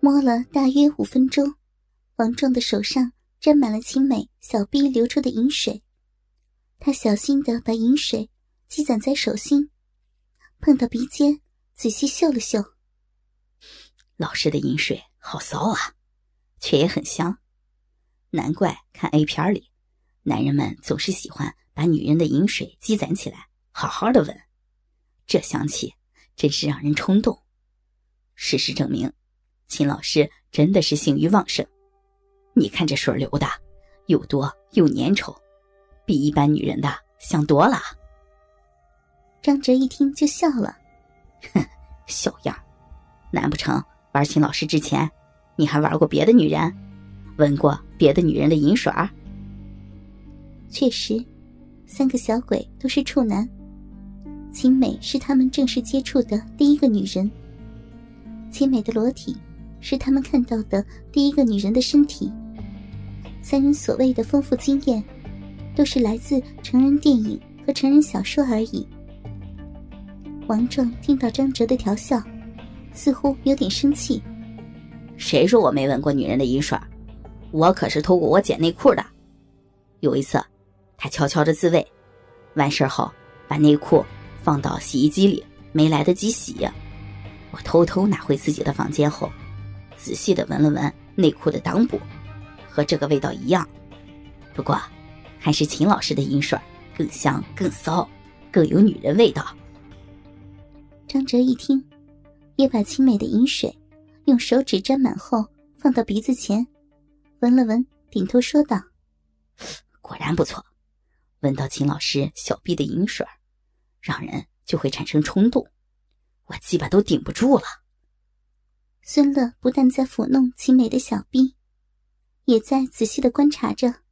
摸了大约五分钟，王壮的手上沾满了青美小臂流出的饮水。他小心的把饮水积攒在手心，碰到鼻尖，仔细嗅了嗅。老师的饮水好骚啊，却也很香。难怪看 A 片里，男人们总是喜欢把女人的饮水积攒起来，好好的闻。这香气真是让人冲动。事实证明，秦老师真的是性欲旺盛。你看这水流的，又多又粘稠，比一般女人的香多了。张哲一听就笑了，哼，小样难不成玩秦老师之前，你还玩过别的女人？闻过别的女人的淫水？确实，三个小鬼都是处男。秦美是他们正式接触的第一个女人。秦美的裸体是他们看到的第一个女人的身体。三人所谓的丰富经验，都是来自成人电影和成人小说而已。王壮听到张哲的调笑，似乎有点生气。谁说我没闻过女人的饮水？我可是偷过我姐内裤的。有一次，他悄悄的自慰，完事后把内裤放到洗衣机里，没来得及洗。我偷偷拿回自己的房间后，仔细的闻了闻内裤的裆部，和这个味道一样。不过，还是秦老师的银水更香、更骚、更有女人味道。张哲一听，也把秦美的银水用手指沾满后放到鼻子前。闻了闻，点头说道：“果然不错，闻到秦老师小臂的银水，让人就会产生冲动，我鸡巴都顶不住了。”孙乐不但在抚弄秦美的小臂，也在仔细的观察着，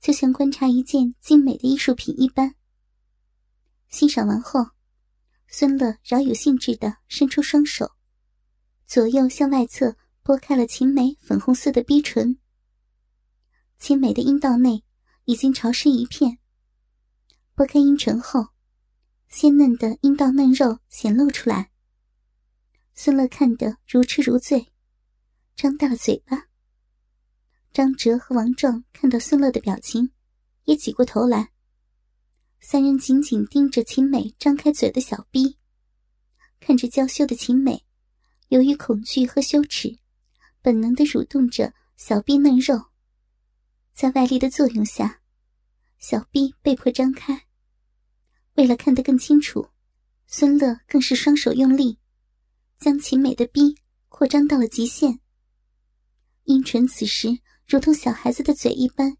就像观察一件精美的艺术品一般。欣赏完后，孙乐饶有兴致的伸出双手，左右向外侧。拨开了秦美粉红色的逼唇，秦美的阴道内已经潮湿一片。拨开阴唇后，鲜嫩的阴道嫩肉显露出来。孙乐看得如痴如醉，张大了嘴巴。张哲和王壮看到孙乐的表情，也挤过头来。三人紧紧盯着秦美张开嘴的小逼，看着娇羞的秦美，由于恐惧和羞耻。本能的蠕动着小逼嫩肉，在外力的作用下，小逼被迫张开。为了看得更清楚，孙乐更是双手用力，将秦美的逼扩张到了极限。阴唇此时如同小孩子的嘴一般，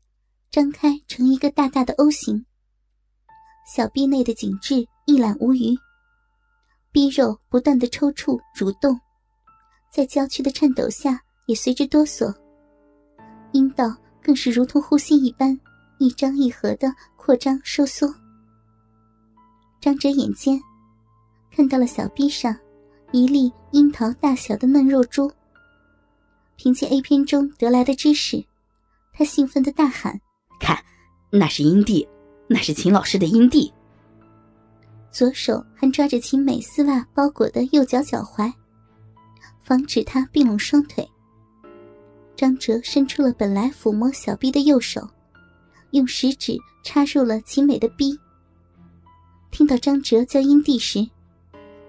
张开成一个大大的 O 型。小臂内的紧致一览无余，逼肉不断的抽搐蠕动，在娇躯的颤抖下。也随之哆嗦，阴道更是如同呼吸一般，一张一合的扩张收缩。张着眼尖，看到了小臂上一粒樱桃大小的嫩肉珠。凭借 A 片中得来的知识，他兴奋的大喊：“看，那是阴蒂，那是秦老师的阴蒂！”左手还抓着秦美丝袜包裹的右脚脚踝，防止她并拢双腿。张哲伸出了本来抚摸小臂的右手，用食指插入了秦美的臂。听到张哲叫阴蒂时，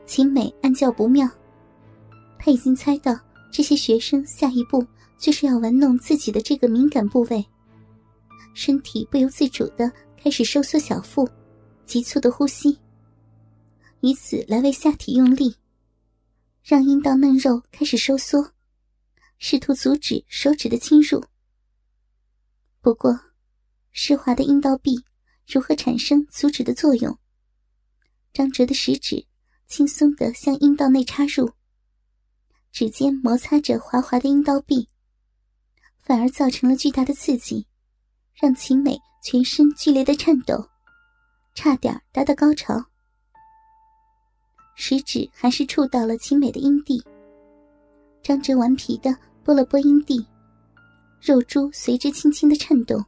秦美暗叫不妙。他已经猜到这些学生下一步就是要玩弄自己的这个敏感部位，身体不由自主的开始收缩小腹，急促的呼吸，以此来为下体用力，让阴道嫩肉开始收缩。试图阻止手指的侵入，不过，湿滑的阴道壁如何产生阻止的作用？张哲的食指轻松的向阴道内插入，指尖摩擦着滑滑的阴道壁，反而造成了巨大的刺激，让秦美全身剧烈的颤抖，差点达到高潮。食指还是触到了秦美的阴蒂，张哲顽皮的。拨了拨阴蒂，肉珠随之轻轻的颤动。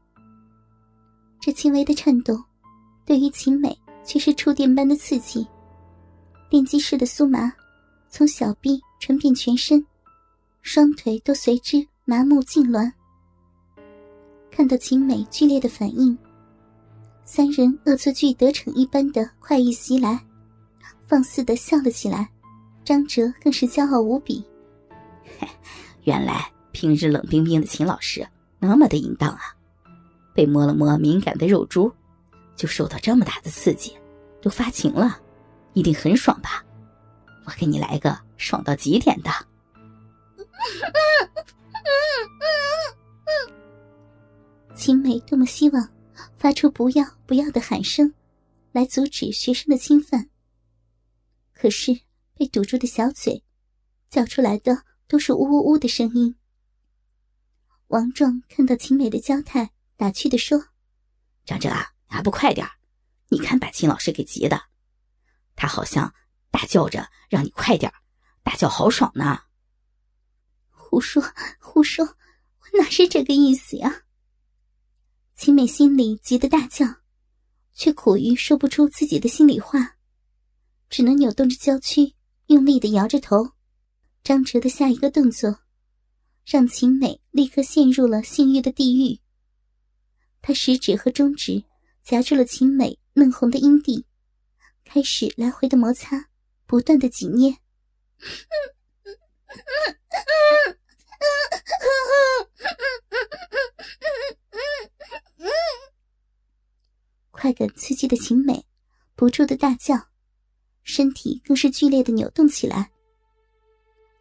这轻微的颤动，对于秦美却是触电般的刺激，电击式的酥麻，从小臂传遍全身，双腿都随之麻木痉挛。看到秦美剧烈的反应，三人恶作剧得逞一般的快意袭来，放肆的笑了起来。张哲更是骄傲无比。原来平日冷冰冰的秦老师那么的淫荡啊！被摸了摸敏感的肉珠，就受到这么大的刺激，都发情了，一定很爽吧？我给你来个爽到极点的。秦美多么希望发出“不要不要”的喊声，来阻止学生的侵犯。可是被堵住的小嘴，叫出来的都是“呜呜呜”的声音。王壮看到秦美的娇态，打趣的说：“张哲啊，还不快点你看把秦老师给急的，他好像大叫着让你快点大叫好爽呢。”胡说胡说，我哪是这个意思呀！秦美心里急得大叫，却苦于说不出自己的心里话，只能扭动着娇躯，用力的摇着头。张哲的下一个动作，让秦美立刻陷入了性欲的地狱。他食指和中指夹住了秦美嫩红的阴蒂，开始来回的摩擦，不断的挤捏。快感刺激的秦美不住的大叫，身体更是剧烈的扭动起来。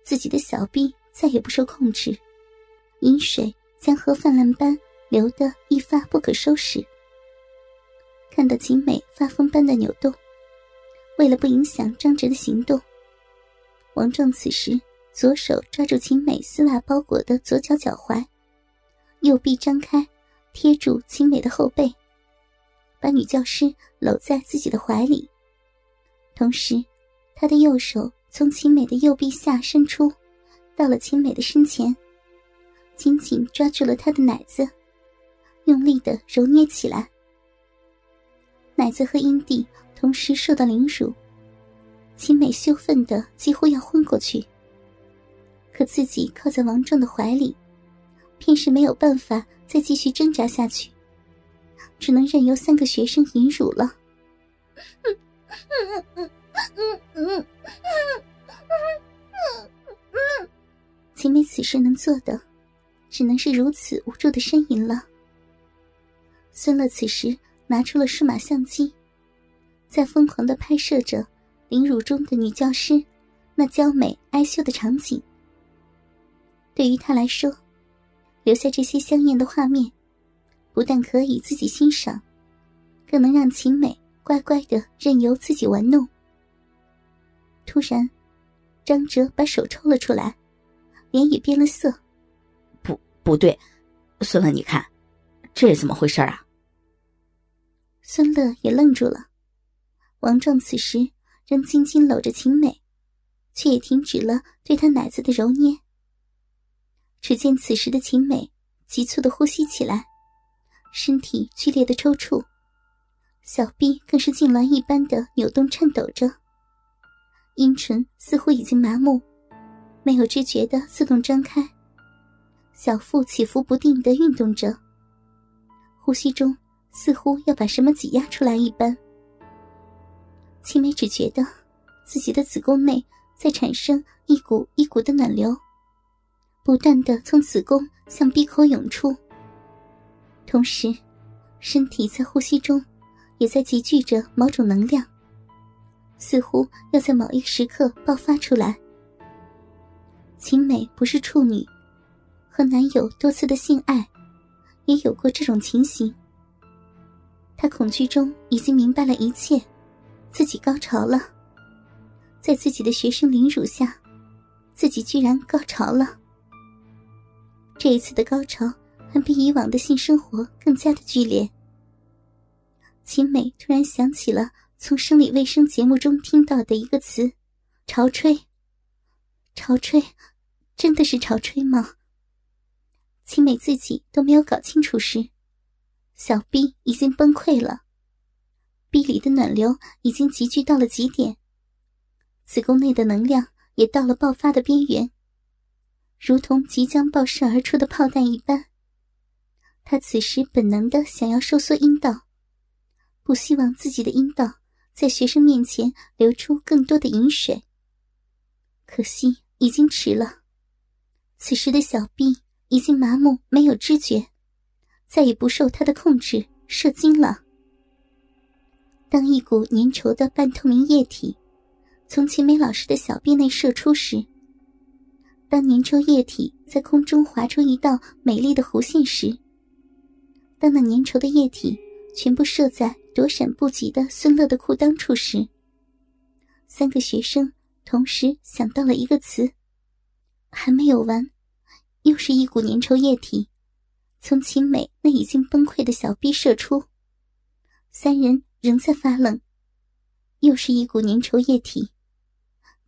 自己的小臂再也不受控制，饮水将河泛滥般流得一发不可收拾。看到秦美发疯般的扭动，为了不影响张哲的行动，王壮此时左手抓住秦美丝袜包裹的左脚脚踝，右臂张开贴住秦美的后背。把女教师搂在自己的怀里，同时，他的右手从秦美的右臂下伸出，到了秦美的身前，紧紧抓住了她的奶子，用力的揉捏起来。奶子和阴蒂同时受到凌辱，秦美羞愤的几乎要昏过去。可自己靠在王壮的怀里，便是没有办法再继续挣扎下去。只能任由三个学生引辱了。秦美此时能做的，只能是如此无助的呻吟了。孙乐此时拿出了数码相机，在疯狂的拍摄着凌辱中的女教师那娇美哀羞的场景。对于他来说，留下这些香艳的画面。不但可以自己欣赏，更能让秦美乖乖的任由自己玩弄。突然，张哲把手抽了出来，脸也变了色。不，不对，孙乐，你看，这是怎么回事啊？孙乐也愣住了。王壮此时仍紧紧搂着秦美，却也停止了对她奶子的揉捏。只见此时的秦美急促的呼吸起来。身体剧烈的抽搐，小臂更是痉挛一般的扭动颤抖着，阴唇似乎已经麻木，没有知觉的自动张开，小腹起伏不定的运动着，呼吸中似乎要把什么挤压出来一般。青梅只觉得自己的子宫内在产生一股一股的暖流，不断的从子宫向闭口涌出。同时，身体在呼吸中，也在集聚着某种能量，似乎要在某一时刻爆发出来。秦美不是处女，和男友多次的性爱，也有过这种情形。她恐惧中已经明白了一切，自己高潮了，在自己的学生凌辱下，自己居然高潮了。这一次的高潮。还比以往的性生活更加的剧烈。秦美突然想起了从生理卫生节目中听到的一个词“潮吹”。潮吹，真的是潮吹吗？秦美自己都没有搞清楚时，小臂已经崩溃了，壁里的暖流已经集聚到了极点，子宫内的能量也到了爆发的边缘，如同即将爆射而出的炮弹一般。他此时本能的想要收缩阴道，不希望自己的阴道在学生面前流出更多的饮水。可惜已经迟了，此时的小臂已经麻木，没有知觉，再也不受他的控制，射精了。当一股粘稠的半透明液体从秦美老师的小臂内射出时，当粘稠液体在空中划出一道美丽的弧线时，当那粘稠的液体全部射在躲闪不及的孙乐的裤裆处时，三个学生同时想到了一个词，还没有完，又是一股粘稠液体从秦美那已经崩溃的小臂射出，三人仍在发愣，又是一股粘稠液体，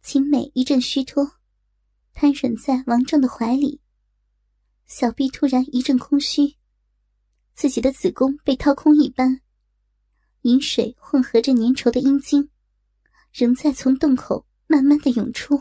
秦美一阵虚脱，瘫软在王正的怀里，小臂突然一阵空虚。自己的子宫被掏空一般，饮水混合着粘稠的阴茎，仍在从洞口慢慢的涌出。